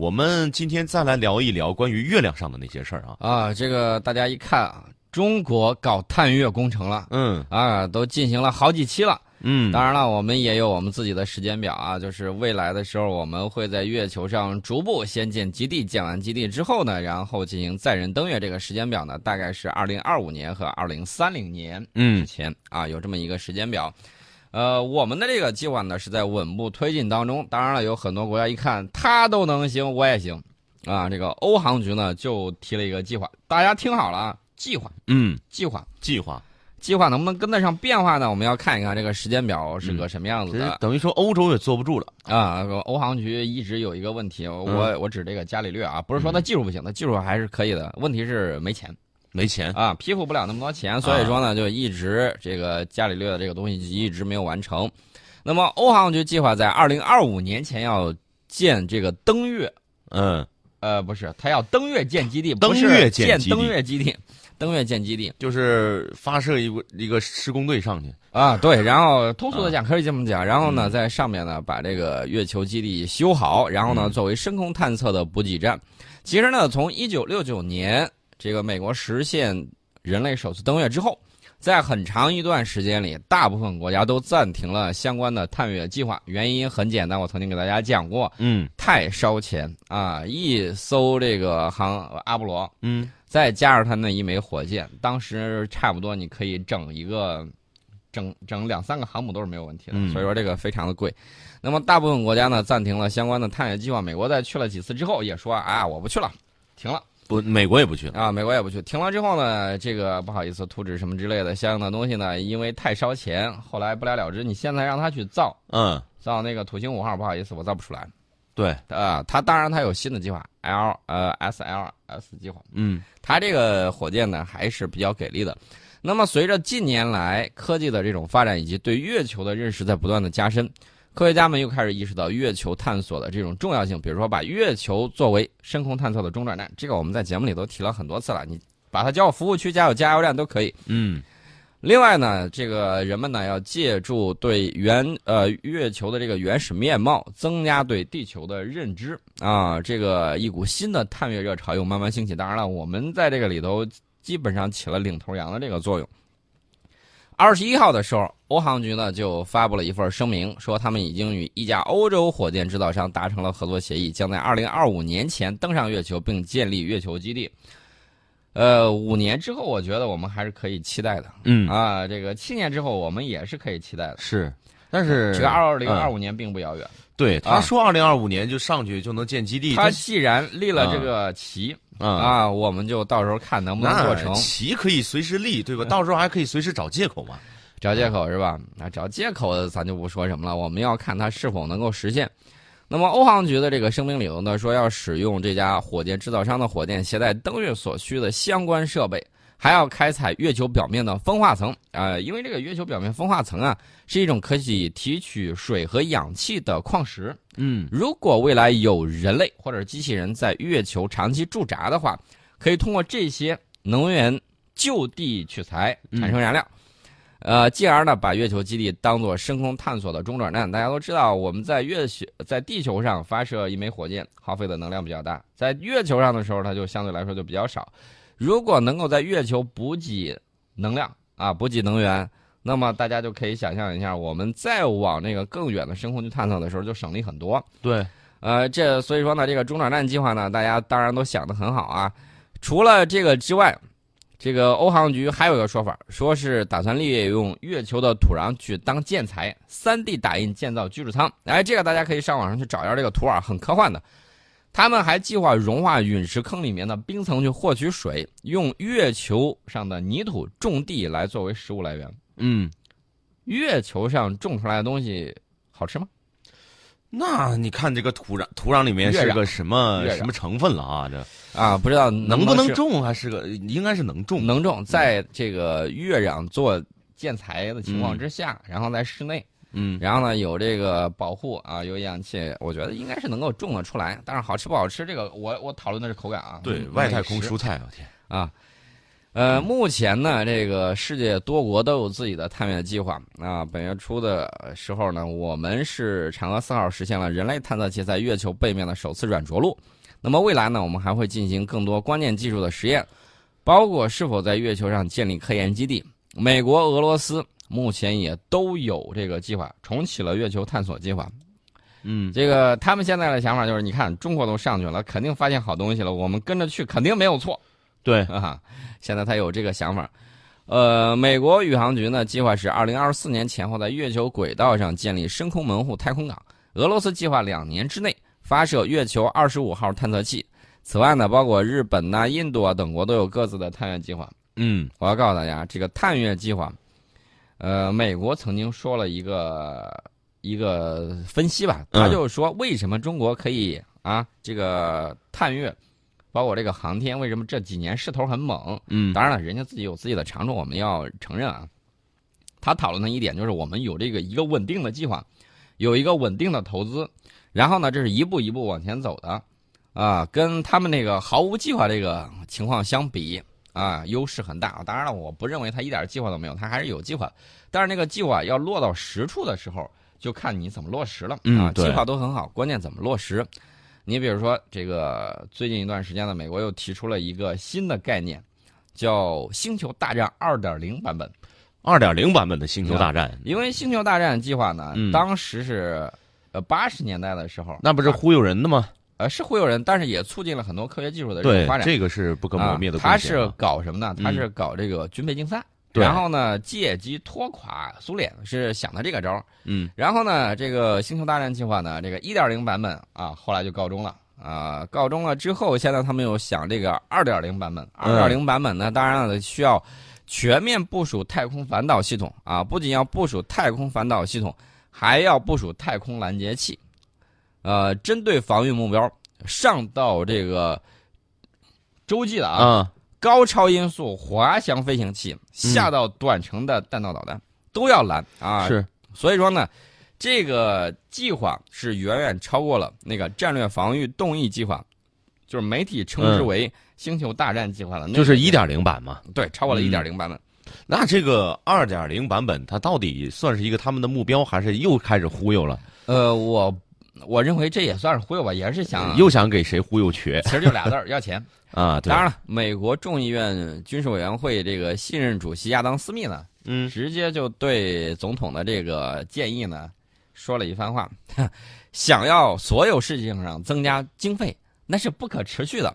我们今天再来聊一聊关于月亮上的那些事儿啊。啊，这个大家一看啊，中国搞探月工程了，嗯啊，都进行了好几期了。嗯，当然了，我们也有我们自己的时间表啊，就是未来的时候，我们会在月球上逐步先建基地，建完基地之后呢，然后进行载人登月。这个时间表呢，大概是二零二五年和二零三零年之嗯前啊，有这么一个时间表。呃，我们的这个计划呢是在稳步推进当中。当然了，有很多国家一看他都能行，我也行啊。这个欧航局呢就提了一个计划，大家听好了啊，计划，嗯，计划。计划，计划能不能跟得上变化呢？我们要看一看这个时间表是个什么样子的。等于说欧洲也坐不住了。啊，欧航局一直有一个问题，我、嗯我指这个伽利略啊，不是说他技术不行，他技术还是可以的，问题是没钱没钱，啊，批复不了那么多钱，所以说呢，就一直这个伽利略的这个东西一直没有完成。那么欧航局计划在二零二五年前要建这个登月，嗯，呃，不是，他要登月建基地，登不是建月建基地登月基地，登月建基地。就是发射一个一个施工队上去。啊，对，然后通俗的啊。讲可以这么讲，然后呢，嗯。在上面呢把这个月球基地修好，然后呢嗯。作为深空探测的补给站。其实呢，从一九六九年这个美国实现人类首次登月之后，在很长一段时间里，大部分国家都暂停了相关的探月计划。原因很简单，我曾经给大家讲过，嗯太烧钱啊！一艘这个航阿波罗，嗯再加上它那一枚火箭，当时差不多你可以整一个，整整两三个航母都是没有问题的。嗯所以说这个非常的贵。那么大部分国家呢暂停了相关的探月计划。美国在去了几次之后也说啊我不去了，停了不，美国也不去了。啊，美国也不去。停了之后呢，这个不好意思，图纸什么之类的相应的东西呢，因为太烧钱，后来不了了之。你现在让他去造嗯，造那个土星五号，不好意思，我造不出来。对，啊，他当然他有新的计划，L 呃 SLS 计划。嗯他这个火箭呢还是比较给力的。那么随着近年来科技的这种发展以及对月球的认识在不断的加深，科学家们又开始意识到月球探索的这种重要性。比如说把月球作为深空探测的中转站，这个我们在节目里都提了很多次了。你把它叫我服务区、加有加油站都可以。嗯另外呢，这个人们呢要借助对原呃月球的这个原始面貌，增加对地球的认知啊。这个一股新的探月热潮又慢慢兴起。当然了，我们在这个里头基本上起了领头羊的这个作用。二十一号的时候，欧航局呢就发布了一份声明，说他们已经与一家欧洲火箭制造商达成了合作协议，将在二零二五年前登上月球并建立月球基地。呃，五年之后，我觉得我们还是可以期待的。嗯啊，这个七年之后我们也是可以期待的。是，但是这个二零二嗯五年并不遥远。对啊他说二零二五年就上去就能建基地，这他既然立了这个旗啊。啊，我们就到时候看能不能做成那。旗可以随时立，对吧？到时候还可以随时找借口嘛。找借口是吧？啊，找借口咱就不说什么了，我们要看它是否能够实现。那么欧航局的这个声明里头呢，说要使用这家火箭制造商的火箭携带登月所需的相关设备，还要开采月球表面的风化层啊、因为这个月球表面风化层啊是一种可以提取水和氧气的矿石。嗯如果未来有人类或者机器人在月球长期驻扎的话，可以通过这些能源就地取材产生燃料，呃，进而呢把月球基地当做深空探索的中转站。大家都知道，我们在月球在地球上发射一枚火箭，耗费的能量比较大，在月球上的时候，它就相对来说就比较少。如果能够在月球补给能量啊，补给能源。那么大家就可以想象一下，我们再往那个更远的深空去探索的时候，就省力很多。对，呃，这所以说呢，这个中转站计划呢，大家当然都想得很好啊。除了这个之外，这个欧航局还有一个说法，说是打算利用月球的土壤去当建材，3 D 打印建造居住舱。哎，这个大家可以上网上去找一下这个图啊，很科幻的。他们还计划融化陨石坑里面的冰层去获取水，用月球上的泥土种地来作为食物来源。嗯，月球上种出来的东西好吃吗？那你看这个土壤，土壤里面是个什么什么成分了啊？这啊，不知道能不能种还是个，应该是能种。能种，在这个月壤做建材的情况之下，然后在室内，嗯，然后呢有这个保护啊，有氧气，我觉得应该是能够种得出来。但是好吃不好吃，这个我我讨论的是口感啊。对嗯外太空蔬菜，我天，啊。呃，目前呢，这个世界多国都有自己的探月计划啊。本月初的时候呢，我们是嫦娥四号实现了人类探测器在月球背面的首次软着陆。那么未来呢，我们还会进行更多关键技术的实验，包括是否在月球上建立科研基地。美国、俄罗斯目前也都有这个计划，重启了月球探索计划。嗯，这个他们现在的想法就是，你看中国都上去了，肯定发现好东西了，我们跟着去肯定没有错。对啊，现在他有这个想法。呃，美国宇航局呢，计划是二零二四年前后在月球轨道上建立深空门户太空港。俄罗斯计划两年之内发射月球二十五号探测器。此外呢，包括日本呐、印度啊等国都有各自的探月计划。嗯，我要告诉大家，这个探月计划，呃，美国曾经说了一个一个分析吧，他就是说，为什么中国可以啊，这个探月，包括这个航天，为什么这几年势头很猛？嗯，当然了，人家自己有自己的长处，我们要承认啊。他讨论的一点就是，我们有这个一个稳定的计划，有一个稳定的投资，然后呢，这是一步一步往前走的，啊，跟他们那个毫无计划这个情况相比。啊，优势很大。当然了，我不认为他一点计划都没有，他还是有计划。但是那个计划要落到实处的时候，就看你怎么落实了。啊，计划都很好，关键怎么落实。你比如说，这个最近一段时间呢，美国又提出了一个新的概念，叫《星球大战二点零》版本。二点零版本的《星球大战》，因为《星球大战》计划呢，当时是呃八十年代的时候，那不是忽悠人的吗？呃，是忽悠人，但是也促进了很多科学技术的发展。这个是不可磨灭的。他是搞什么呢？他是搞这个军备竞赛，然后呢，借机拖垮苏联，是想的这个招嗯，然后呢，这个星球大战计划呢，这个一点零版本啊，后来就告终了啊。告终了之后，现在他们又想这个二点零版本。二点零版本呢，当然了，需要全面部署太空反导系统啊，不仅要部署太空反导系统，还要部署太空拦截器。呃，针对防御目标，上到这个洲际的啊，高超音速滑翔飞行器，下到短程的弹道导弹，都要拦啊。是，所以说呢，这个计划是远远超过了那个战略防御动议计划，就是媒体称之为“星球大战计划”的，就是一点零版嘛。对，超过了一点零版本。那这个二点零版本，它到底算是一个他们的目标，还是又开始忽悠了？呃，我。我认为这也算是忽悠吧，也是想又想给谁忽悠瘸？其实就俩字儿，要钱 啊！当然了，美国众议院军事委员会这个信任主席亚当斯密呢，嗯，直接就对总统的这个建议呢说了一番话：想要所有事情上增加经费，那是不可持续的。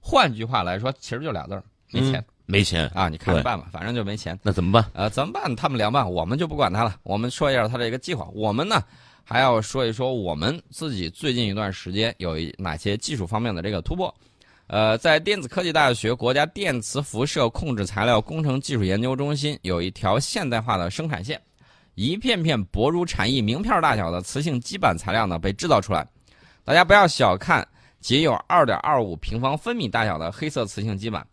换句话来说，其实就俩字儿，没钱，没钱啊！你看着办吧，反正就没钱。那怎么办？呃，怎么办？他们凉拌，我们就不管他了。我们说一下他这个计划。我们呢？还要说一说我们自己最近一段时间有哪些技术方面的这个突破，呃，在电子科技大学国家电磁辐射控制材料工程技术研究中心有一条现代化的生产线，一片片薄如蝉翼、名片大小的磁性基板材料呢被制造出来。大家不要小看仅有二点二五平方分米大小的黑色磁性基板，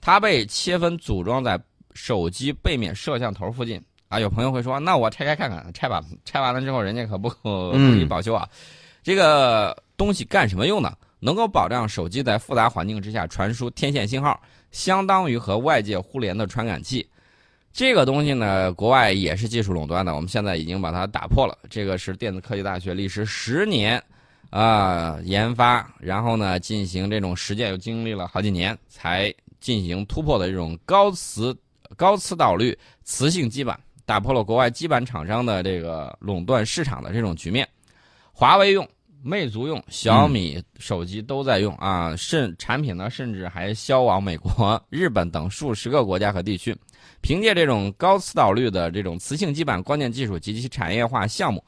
它被切分组装在手机背面摄像头附近。啊，有朋友会说，那我拆开看看，拆吧，拆完了之后，人家可不不予保修啊。这个东西干什么用呢？能够保障手机在复杂环境之下传输天线信号，相当于和外界互联的传感器。这个东西呢，国外也是技术垄断的，我们现在已经把它打破了。这个是电子科技大学历时十年啊研发，然后呢进行这种实践，又经历了好几年才进行突破的这种高磁高磁导率磁性基板。打破了国外基板厂商的这个垄断市场的这种局面，华为用、魅族用、小米手机都在用啊，甚产品呢甚至还销往美国、日本等数十个国家和地区。凭借这种高磁导率的这种磁性基板关键技术及其产业化项目，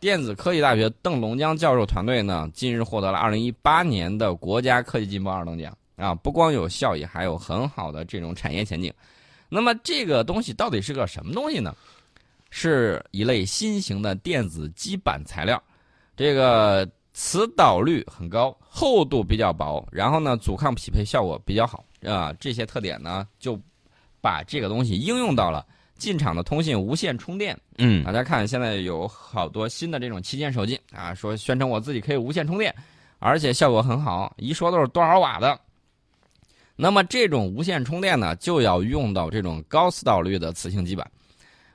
电子科技大学邓龙江教授团队呢近日获得了2018年的国家科技进步二等奖啊，不光有效益，还有很好的这种产业前景。那么这个东西到底是个什么东西呢？是一类新型的电子基板材料，这个磁导率很高，厚度比较薄，然后呢阻抗匹配效果比较好啊，这些特点呢就把这个东西应用到了进场的通信无线充电。嗯，大家看现在有好多新的这种旗舰手机啊，说宣称我自己可以无线充电，而且效果很好，一说都是多少瓦的。那么这种无线充电呢，就要用到这种高磁导率的磁性基板。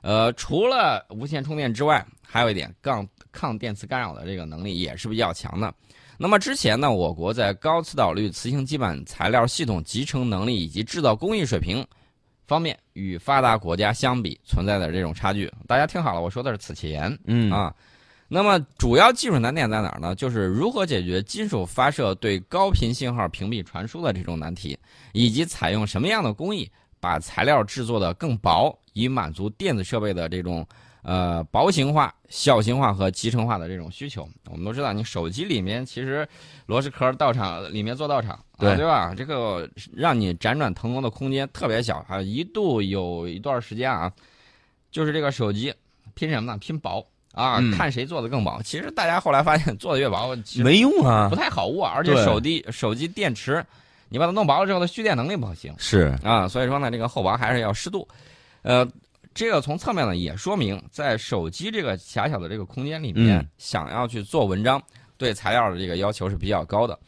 呃，除了无线充电之外，还有一点抗抗电磁干扰的这个能力也是比较强的。那么之前呢，我国在高磁导率磁性基板材料系统集成能力以及制造工艺水平方面，与发达国家相比存在的这种差距。大家听好了，我说的是此前，嗯啊。那么主要技术难点在哪儿呢？就是如何解决金属发射对高频信号屏蔽传输的这种难题，以及采用什么样的工艺把材料制作的更薄，以满足电子设备的这种呃薄型化、小型化和集成化的这种需求。我们都知道，你手机里面其实螺丝壳道场里面做道场，对对吧？这个让你辗转腾挪的空间特别小，啊一度有一段时间啊，就是这个手机拼什么呢？拼薄。啊，嗯看谁做的更薄。其实大家后来发现，做的越薄，没用啊不，太好握，而且手机手机电池，你把它弄薄了之后，它蓄电能力不行是啊。所以说呢，这个厚薄还是要适度。呃，这个从侧面呢也说明，在手机这个狭小的这个空间里面，嗯想要去做文章，对材料的这个要求是比较高的。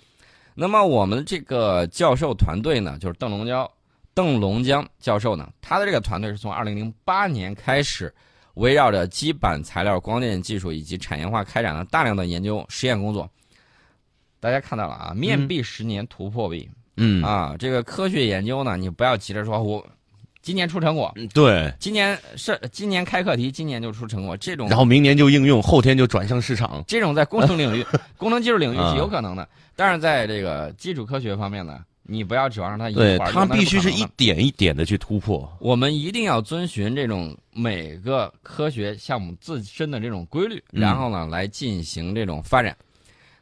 那么我们这个教授团队呢，就是邓龙江邓龙江教授呢，他的这个团队是从二零零八年开始。围绕着基板材料、光电技术以及产业化开展了大量的研究实验工作。大家看到了啊，面壁十年，突破壁、嗯。啊！这个科学研究呢，你不要急着说我今年出成果，对，今年是今年开课题，今年就出成果，这种。然后明年就应用，后天就转向市场，这种在工程领域、工程技术领域啊是有可能的，但是在这个基础科学方面呢，你不要指望它一它必须是一点一点的去突破，我们一定要遵循这种每个科学项目自身的这种规律，嗯然后呢来进行这种发展。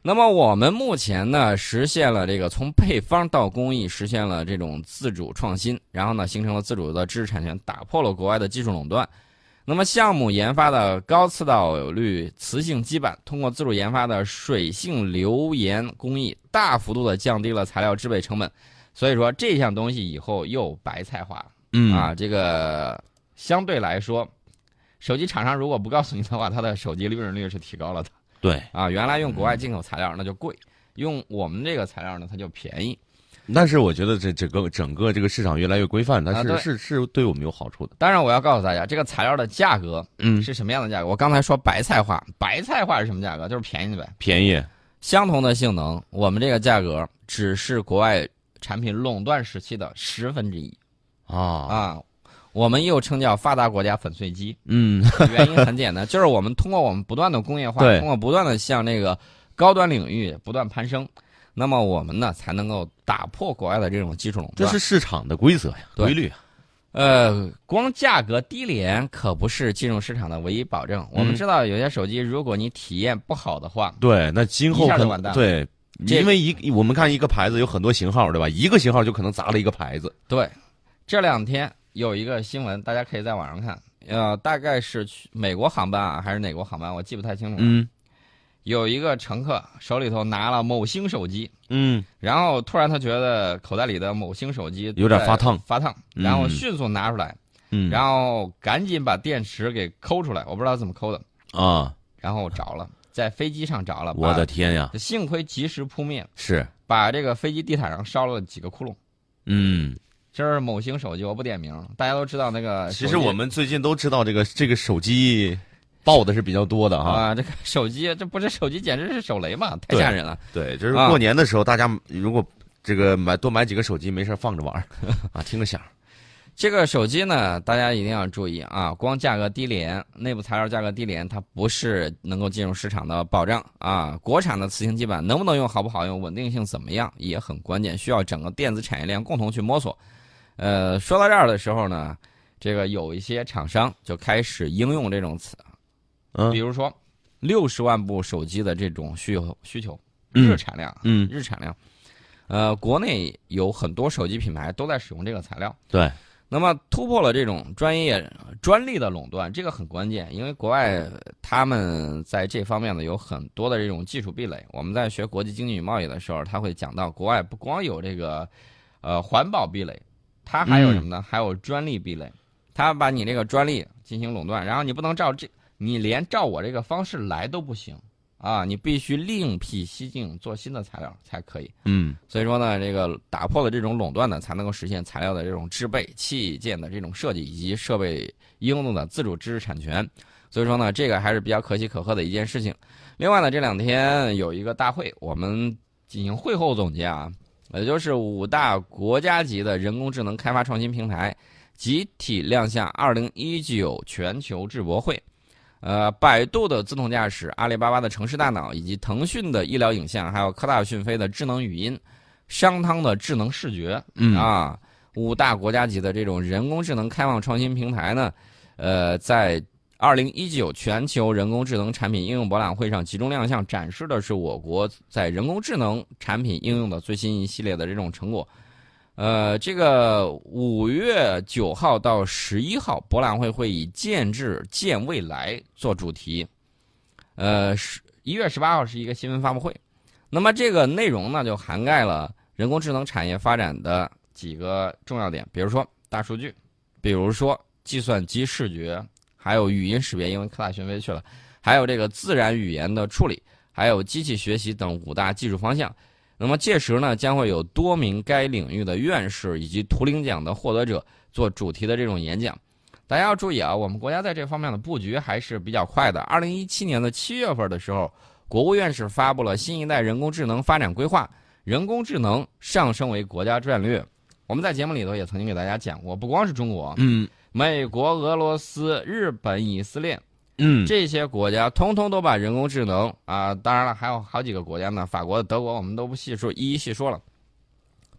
那么我们目前呢实现了这个从配方到工艺实现了这种自主创新，然后呢形成了自主的知识产权，打破了国外的技术垄断。那么项目研发的高磁导率磁性基板，通过自主研发的水性流盐工艺，大幅度的降低了材料制备成本。所以说这项东西以后又白菜化了。嗯啊，这个相对来说，手机厂商如果不告诉你的话，它的手机利润率是提高了的对，啊。原来用国外进口材料那就贵，用我们这个材料呢它就便宜。但是我觉得这整个整个这个市场越来越规范，它是、啊是是对我们有好处的。当然，我要告诉大家，这个材料的价格嗯，是什么样的价格？我刚才说白菜化，白菜化是什么价格？就是便宜的呗。便宜。相同的性能，我们这个价格只是国外产品垄断时期的十分之一啊，啊。我们又称叫发达国家粉碎机，嗯，原因很简单，就是我们通过我们不断的工业化，通过不断的向那个高端领域不断攀升，那么我们呢才能够打破国外的这种技术垄断这。是市场的规则呀，规律啊。呃，光价格低廉可不是进入市场的唯一保证。我们嗯知道有些手机，如果你体验不好的话，对，那今后可一下就完蛋了对，因为一我们看一个牌子有很多型号，对吧？一个型号就可能砸了一个牌子。对，这两天有一个新闻，大家可以在网上看，呃，大概是去美国航班啊，还是哪国航班，我记不太清楚了。嗯有一个乘客手里头拿了某星手机，嗯，然后突然他觉得口袋里的某星手机有点发烫。发烫，嗯。然后迅速拿出来，嗯，然后赶紧把电池给抠出来，我不知道怎么抠的，啊，然后着了，在飞机上着了，我的天呀，幸亏及时扑灭，是，把这个飞机地毯上烧了几个窟窿。嗯，这是某星手机，我不点名，大家都知道那个。其实我们最近都知道这个这个手机爆的是比较多的哈。啊，这个 手机这不是手机，简直是手雷嘛，太吓人了。对，就是啊过年的时候，大家如果这个买多买几个手机，没事放着玩儿 啊，听个响。这个手机呢，大家一定要注意啊！光价格低廉，内部材料价格低廉，它不是能够进入市场的保障啊。国产的磁性基板能不能用，好不好用，稳定性怎么样，也很关键，需要整个电子产业链共同去摸索。呃，说到这儿的时候呢，这个有一些厂商就开始应用这种词，嗯。比如说六十万部手机的这种需求需求嗯。日产量，嗯，日产量，呃，国内有很多手机品牌都在使用这个材料。对，那么突破了这种专业专利的垄断，这个很关键，因为国外他们在这方面呢有很多的这种技术壁垒。我们在学国际经济与贸易的时候，他会讲到，国外不光有这个呃环保壁垒，它还有什么呢？还有专利壁垒，他把你这个专利进行垄断，然后你不能照这，你连照我这个方式来都不行啊，你必须另辟蹊径做新的材料才可以。嗯所以说呢，这个打破了这种垄断呢，才能够实现材料的这种制备、器件的这种设计以及设备应用的自主知识产权。所以说呢，这个还是比较可喜可贺的一件事情。另外呢，这两天有一个大会，我们进行会后总结啊，也就是五大国家级的人工智能开发创新平台集体亮相二零一九全球智博会。呃，百度的自动驾驶、阿里巴巴的城市大脑，以及腾讯的医疗影像，还有科大讯飞的智能语音，商汤的智能视觉，嗯啊，五大国家级的这种人工智能开放创新平台呢，呃，在二零一九全球人工智能产品应用博览会上集中亮相，展示的是我国在人工智能产品应用的最新一系列的这种成果。呃，这个五月九号到十一号，博览会会以“建智建未来”做主题。呃，十一月十八号是一个新闻发布会，那么这个内容呢，就涵盖了人工智能产业发展的几个重要点，比如说大数据，比如说计算机视觉，还有语音识别，因为科大讯飞去了，还有这个自然语言的处理，还有机器学习等五大技术方向。那么届时呢，将会有多名该领域的院士以及图灵奖的获得者做主题的这种演讲。大家要注意啊，我们国家在这方面的布局还是比较快的。二零一七年的七月份的时候，国务院是发布了新一代人工智能发展规划，人工智能上升为国家战略。我们在节目里头也曾经给大家讲过，不光是中国，嗯美国、俄罗斯、日本、以色列嗯。这些国家，通通都把人工智能啊，当然了，还有好几个国家呢，法国、德国，我们都不细说，一一细说了，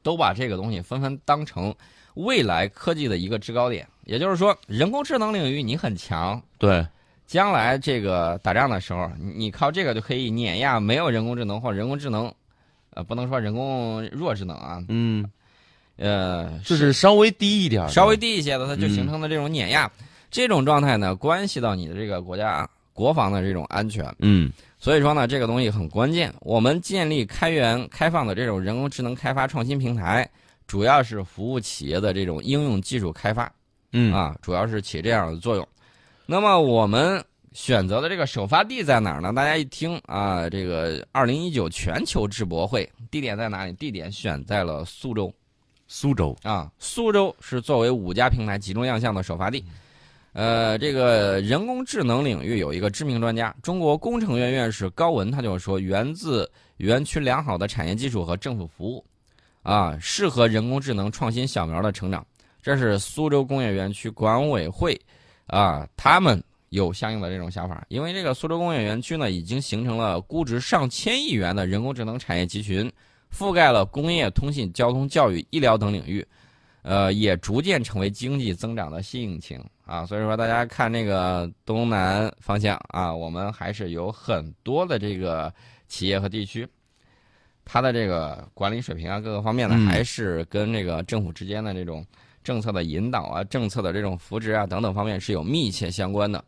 都把这个东西纷纷当成未来科技的一个制高点。也就是说，人工智能领域你很强，对，将来这个打仗的时候，你你靠这个就可以碾压没有人工智能或人工智能，呃，不能说人工弱智能啊，嗯，呃，就是稍微低一点，稍微低一些的，它就嗯形成了这种碾压。这种状态呢，关系到你的这个国家国防的这种安全。嗯所以说呢，这个东西很关键。我们建立开源开放的这种人工智能开发创新平台，主要是服务企业的这种应用技术开发嗯啊，主要是起这样的作用。那么我们选择的这个首发地在哪儿呢？大家一听啊，这个二零一九全球智博会地点在哪里？地点选在了苏州。苏州，啊，苏州是作为五家平台集中亮相的首发地。呃，这个人工智能领域有一个知名专家，中国工程院院士高文，他就说，源自园区良好的产业基础和政府服务，啊，适合人工智能创新小苗的成长。这是苏州工业园区管委会，啊，他们有相应的这种想法，因为这个苏州工业园区呢，已经形成了估值上千亿元的人工智能产业集群，覆盖了工业、通信、交通、教育、医疗等领域。呃，也逐渐成为经济增长的新引擎啊。所以说，大家看那个东南方向啊，我们还是有很多的这个企业和地区，它的这个管理水平啊，各个方面呢，嗯还是跟这个政府之间的这种政策的引导啊、政策的这种扶植啊等等方面是有密切相关的。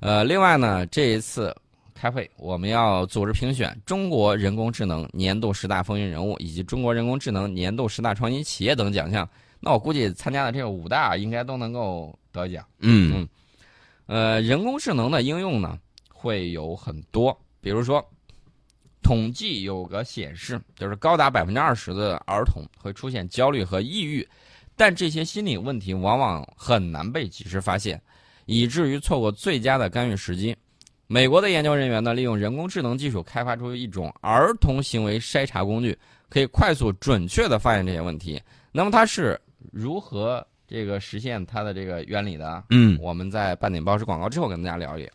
呃，另外呢，这一次开会，我们要组织评选中国人工智能年度十大风云人物以及中国人工智能年度十大创新企业等奖项。那我估计参加的这个五大应该都能够得奖。嗯嗯呃，人工智能的应用呢会有很多，比如说，统计有个显示，就是高达百分之二十的儿童会出现焦虑和抑郁，但这些心理问题往往很难被及时发现，以至于错过最佳的干预时机。美国的研究人员呢，利用人工智能技术开发出一种儿童行为筛查工具，可以快速准确地发现这些问题。那么它是如何这个实现它的这个原理的？嗯。我们在半点报时广告之后跟大家聊一聊。